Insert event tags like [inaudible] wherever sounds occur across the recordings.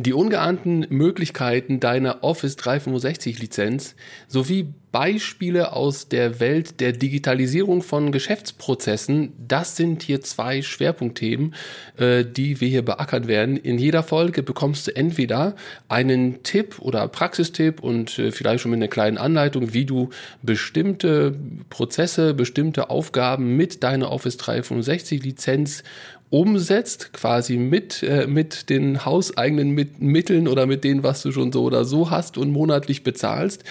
Die ungeahnten Möglichkeiten deiner Office 365 Lizenz sowie Beispiele aus der Welt der Digitalisierung von Geschäftsprozessen, das sind hier zwei Schwerpunktthemen, äh, die wir hier beackert werden. In jeder Folge bekommst du entweder einen Tipp oder Praxistipp und äh, vielleicht schon mit einer kleinen Anleitung, wie du bestimmte Prozesse, bestimmte Aufgaben mit deiner Office 365 Lizenz umsetzt, quasi mit, äh, mit den hauseigenen mit Mitteln oder mit denen, was du schon so oder so hast und monatlich bezahlst.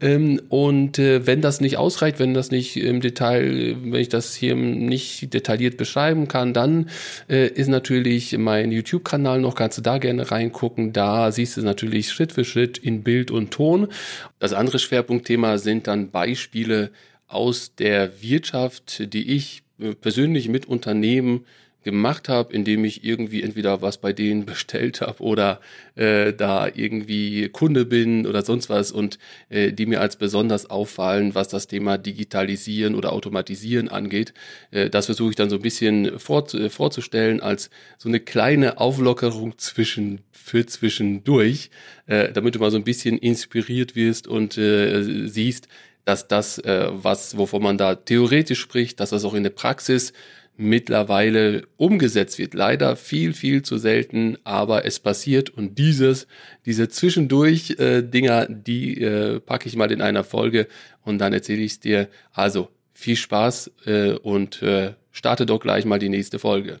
Ähm, und äh, wenn das nicht ausreicht, wenn das nicht im Detail, wenn ich das hier nicht detailliert beschreiben kann, dann äh, ist natürlich mein YouTube-Kanal noch, kannst du da gerne reingucken. Da siehst du natürlich Schritt für Schritt in Bild und Ton. Das andere Schwerpunktthema sind dann Beispiele aus der Wirtschaft, die ich äh, persönlich mit Unternehmen gemacht habe, indem ich irgendwie entweder was bei denen [laughs] bestellt habe oder äh, da irgendwie Kunde bin oder sonst was und äh, die mir als besonders auffallen, was das Thema Digitalisieren oder Automatisieren angeht. Äh, das versuche ich dann so ein bisschen vor, äh, vorzustellen als so eine kleine Auflockerung zwischen für zwischendurch, äh, damit du mal so ein bisschen inspiriert wirst und äh, siehst, dass das, äh, was wovon man da theoretisch spricht, dass das auch in der Praxis mittlerweile umgesetzt wird. Leider viel, viel zu selten, aber es passiert und dieses, diese zwischendurch äh, Dinger, die äh, packe ich mal in einer Folge und dann erzähle ich es dir. Also viel Spaß äh, und äh, starte doch gleich mal die nächste Folge.